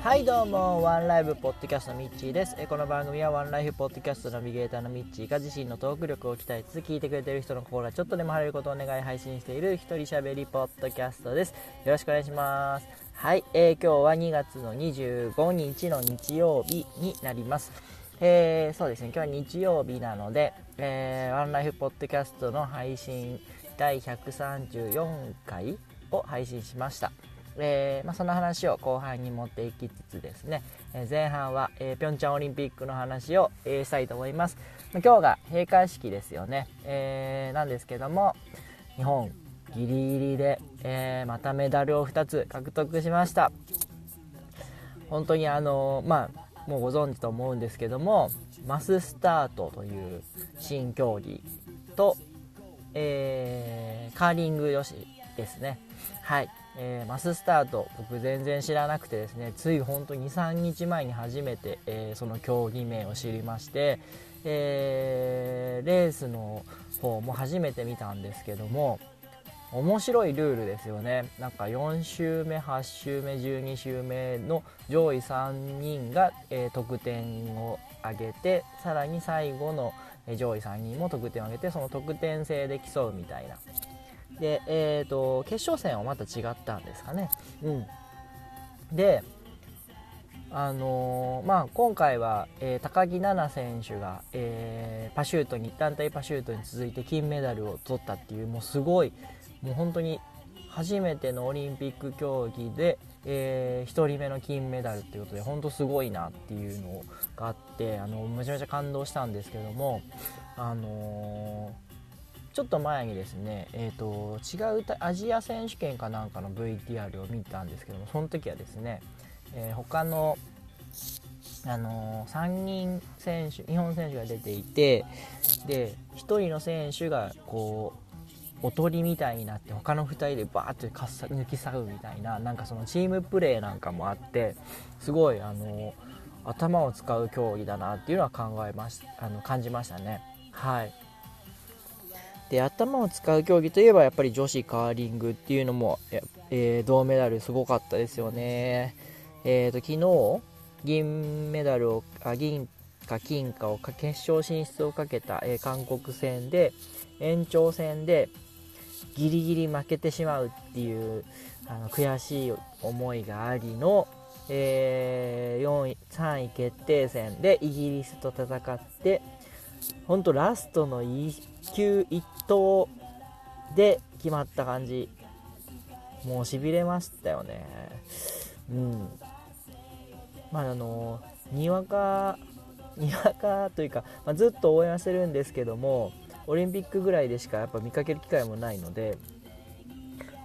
はいどうもワンライブポッドキャストミッチーです。えこの番組はワンライフポッドキャストナビゲーターのミッチーが自身のトーク力を鍛えつつ聞いてくれてる人の心がちょっとでも晴れることをお願い配信している一人喋りポッドキャストです。よろしくお願いします。はい、えー、今日は2月の25日の日曜日になります。えー、そうですね今日は日曜日なので、えー、ワンライフポッドキャストの配信第134回を配信しました。えー、まあ、その話を後半に持っていきつつですね、えー、前半は、えー、ピョンチャンオリンピックの話を、えしたいと思います、今日が閉会式ですよね、えなんですけども日本ギリギリで、えまたメダルを2つ獲得しました。本当にあのまあもうご存知と思うんですけどもマススタートという新競技と、えカーリング女子ですね。はい。えー、マススタート僕全然知らなくてですねつい本当に23日前に初めて、えー、その競技名を知りまして、えー、レースの方も初めて見たんですけども面白いルールですよね。なんか4周目8周目12周目の上位3人が、え得点を上げてさらに最後の上位3人も得点を上げてその得点制で競うみたいなで、えーと、決勝戦はまた違ったんですかね。うん、で、あのー、まあ、今回は、えー、高木菜那選手が、えー、パシュートに団体パシュートに続いて金メダルを取ったっていうもうすごいもう本当に初めてのオリンピック競技で、えー、1人目の金メダルっていうことで本当すごいなっていうのがあってあのめちゃめちゃ感動したんですけども、あのーちょっと前にですね、えーと、違うアジア選手権かなんかの VTR を見たんですけどもその時はですね、えー、他の、あのー、3人選手日本選手が出ていてで1人の選手がこうおとりみたいになって他の2人でバーって抜き去るみたいななんかそのチームプレーなんかもあってすごい、あの、頭を使う競技だなっていうのは考えましあの感じましたね。はいで頭を使う競技といえばやっぱり女子カーリングっていうのも、えー、銅メダルすごかったですよね。えーと、昨日銀メダルをあ銀か金かを決勝進出をかけた、えー、韓国戦で延長戦でギリギリ負けてしまうっていうあの悔しい思いがありの、えー、4位3位決定戦でイギリスと戦って本当ラストの1球1投で決まった感じ。もうしびれましたよね。うん。まああのにわかにわかというか、まあ、ずっと応援はしてるんですけどもオリンピックぐらいでしかやっぱ見かける機会もないので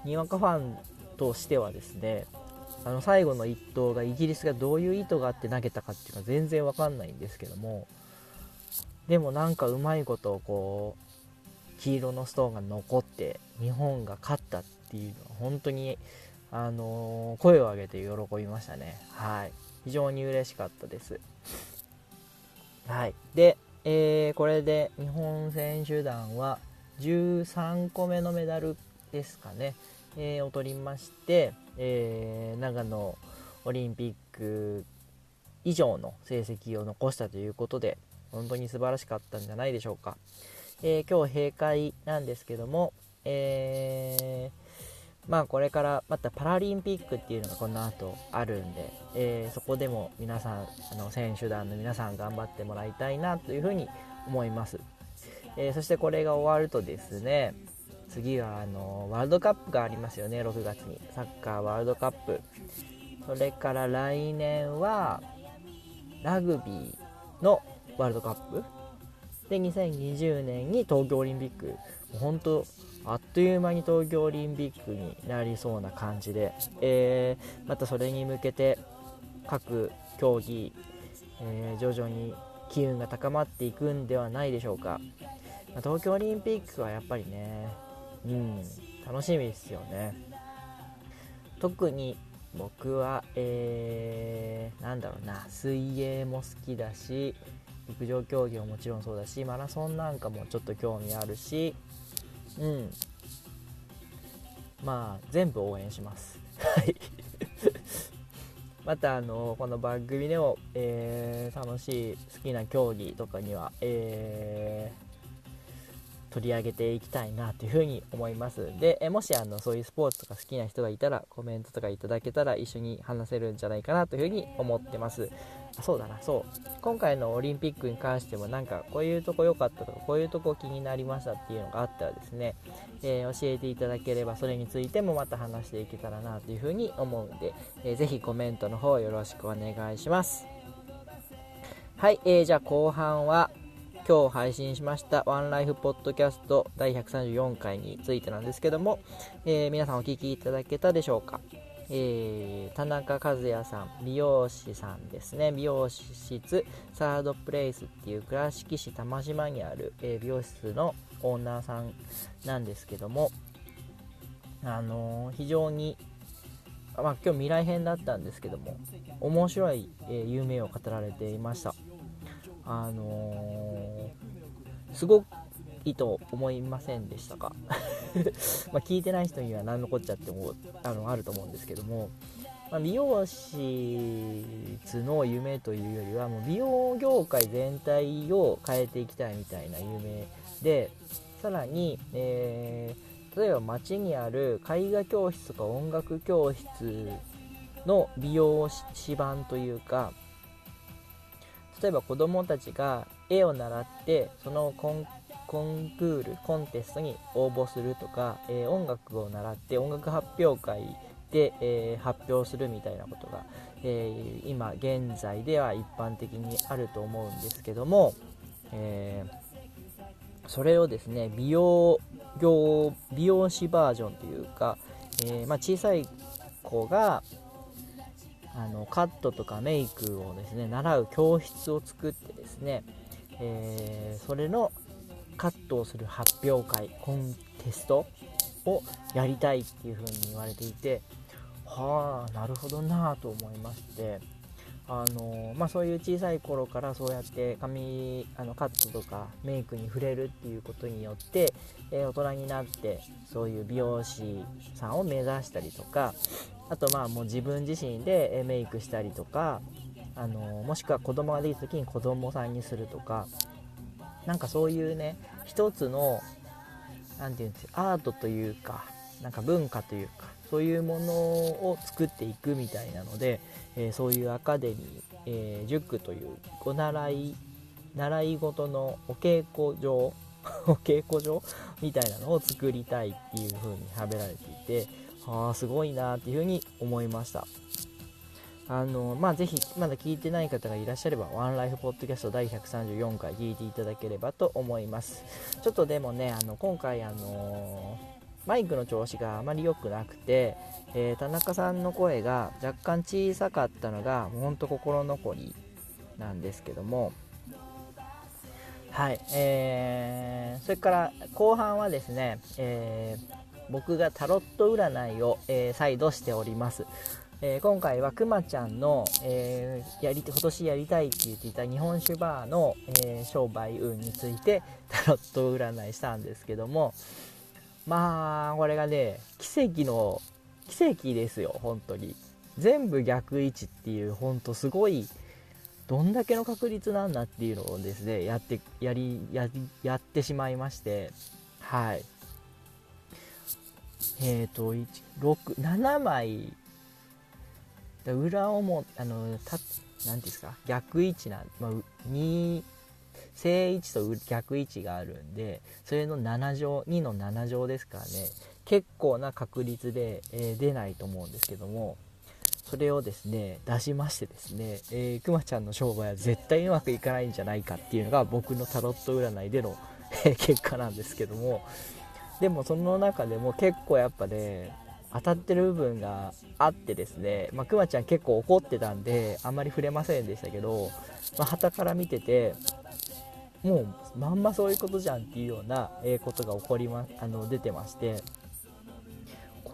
にわかファンとしてはですねあの最後の1投がイギリスがどういう意図があって投げたかっていうのは全然わかんないんですけどもでもなんかうまいことこう黄色のストーンが残って日本が勝ったっていうのは本当にあのー、声を上げて喜びましたね。はい。非常に嬉しかったです。はい。で、えー、これで日本選手団は13個目のメダルですかね、えー、を取りまして、えー、長野オリンピック以上の成績を残したということで本当に素晴らしかったんじゃないでしょうか。えー、今日閉会なんですけども、えー、まあこれからまたパラリンピックっていうのがこの後あるんで、えー、そこでも皆さんあの選手団の皆さん頑張ってもらいたいなというふうに思います、えそしてこれが終わるとですね次はあのワールドカップがありますよね6月に。サッカーワールドカップ。それから来年はラグビーのワールドカップ。で2020年に東京オリンピック。本当あっという間に東京オリンピックになりそうな感じで、えー、またそれに向けて各競技、えー、徐々に機運が高まっていくんではないでしょうか、まあ、東京オリンピックはやっぱりねうん楽しみですよね。特に僕は、えー、なんだろうな水泳も好きだし陸上競技ももちろんそうだしマラソンなんかもちょっと興味あるしうん。まあ全部応援します。はい。またあのこの番組でも、えー、楽しい好きな競技とかには、えー、取り上げていきたいなというふうに思います。で、えもしあのそういうスポーツとか好きな人がいたらコメントとかいただけたら一緒に話せるんじゃないかなというふうに思ってます。そうだなそう。今回のオリンピックに関してもなんかこういうとこ良かったとかこういうとこ気になりましたっていうのがあったらですね、えー、教えていただければそれについてもまた話していけたらなというふうに思うんで、えー、ぜひコメントの方よろしくお願いします。はい、えー、じゃあ後半は今日配信しましたワンライフポッドキャスト第134回についてなんですけども、えー、皆さんお聴きいただけたでしょうか？えー、田中和也さん美容師さんですね。美容室サードプレイスっていう倉敷市玉島にある、えー、美容室のオーナーさんなんですけどもあの、非常にまあ、今日未来編だったんですけども面白い、えー、夢を語られていました。あの、すごいいと思いませんでしたか？ま聞いてない人には何のこっちゃってもあのあると思うんですけども、まあ、美容室の夢というよりはもう美容業界全体を変えていきたいみたいな夢でさらに、えー、例えば街にある絵画教室とか音楽教室の美容師版というか例えば子どもたちが絵を習ってそのコンクールコンテストに応募するとか、えー、音楽を習って音楽発表会で、えー、発表するみたいなことが、えー、今現在では一般的にあると思うんですけども、えそれをですね美容業美容師バージョンというか、えまあ、小さい子があのカットとかメイクをですね習う教室を作ってですね、えー、それのカットをする発表会コンテストをやりたいっていう風に言われていてはあなるほどなと思いましてあのまあ、そういう小さい頃からそうやって髪あのカットとかメイクに触れるっていうことによって、えー、大人になってそういう美容師さんを目指したりとかあとまあもう自分自身でメイクしたりとかあのもしくは子供ができた時に子供さんにするとかなんかそういうね一つの何て言うんですかアートというかなんか文化というかそういうものを作っていくみたいなので、えー、そういうアカデミー、えー、塾というお習い習い事のお稽古場 お稽古場みたいなのを作りたいっていう風に喋られていてああすごいなっていう風に思いましたあのまあ、ぜひまだ聞いてない方がいらっしゃれば、ワンライフポッドキャスト第134回聞いていただければと思います。ちょっとでもね、あの今回、あのマイクの調子があまり良くなくて、えー、田中さんの声が若干小さかったのが、ほんと心残りなんですけども、はい、えー、それから後半はですね、えー、僕がタロット占いを、えー、再度しております。えー、今回はくまちゃんの、え、やり今年やりたいって言っていた日本酒バーの、え、商売運についてタロット占いしたんですけどもまあこれがね奇跡の奇跡ですよ本当に。全部逆位置っていう本当すごいどんだけの確率なんだっていうのをですねやってやりややってしまいましてはい。えっ、ー、と7枚。裏表あのたなんですか逆位置な、まあ、2正位置と逆位置があるんでそれの7乗2の7乗ですからね。結構な確率で、えー、出ないと思うんですけどもそれをですね出しましてですね、えー、くまちゃんの商売は絶対うまくいかないんじゃないかっていうのが僕のタロット占いでの結果なんですけどもでもその中でも結構やっぱね当たってる部分があってですね、まあ、くまちゃん結構怒ってたんであんまり触れませんでしたけど、まあ、から見ててもうまんまそういうことじゃんっていうような、えことが起こりまあの出てまして。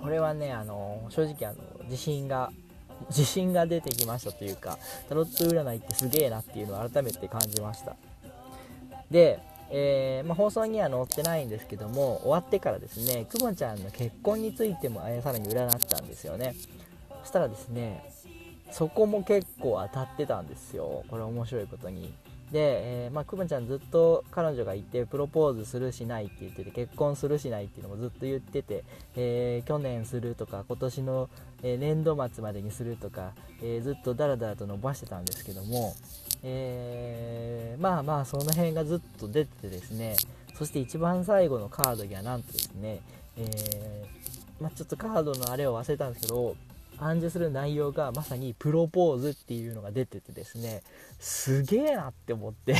これはねあの正直あの自信が自信が出てきましたというかタロット占いってすげえなっていうのを改めて感じました。でえー、まあ、放送には載ってないんですけども終わってからですねくまちゃんの結婚についても、えー、さらに占ったんですよね。そしたらですねそこも結構当たってたんですよ。これ面白いことに。で、えー、まあ、くまちゃんずっと彼女がいてプロポーズするしないって言ってて結婚するしないっていうのもずっと言ってて、えー、去年するとか今年の、え年度末までにするとか、えーずっとダラダラと伸ばしてたんですけども、えーまあまあその辺がずっと出ててですねそして一番最後のカードにはなんとですね、えまあ、ちょっとカードのあれを忘れたんですけど暗示する内容がまさにプロポーズっていうのが出ててですねすげえなって思って。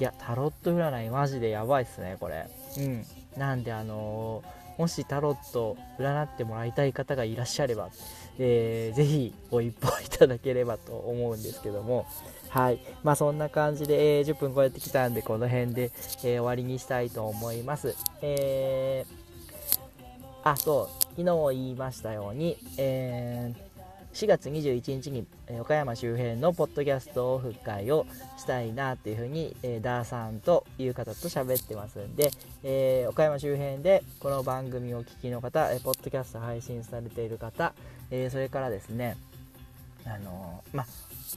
いやタロット占いマジでやばいっすねこれ。うん。なんであのー、もしタロット占ってもらいたい方がいらっしゃれば、えー、ぜひご一報いただければと思うんですけども。はい。まあそんな感じで、えー、10分超えてきたんでこの辺で、えー、終わりにしたいと思います。えー、あそう。昨日言いましたように、えー、4月21日に、え岡山周辺のポッドキャストオフ会をしたいなっていうふうに、えー、ダーさんという方と喋ってますんで、えー、岡山周辺でこの番組をお聞きの方、えー、ポッドキャスト配信されている方、えそれからですねあのま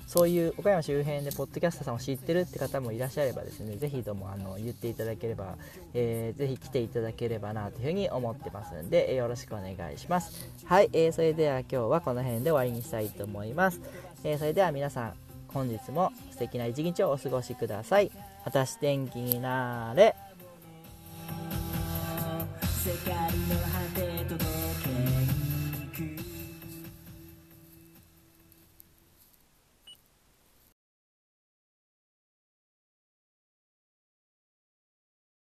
そういう岡山周辺でポッドキャストさんを知ってるって方もいらっしゃればですね、ぜひともあの言っていただければ、えー、ぜひ来ていただければなというふうに思ってますんで、え、よろしくお願いします。はい、えー、それでは今日はこの辺で終わりにしたいと思います。えー、それでは皆さん、本日も素敵な一日をお過ごしください。私天気になれ。世界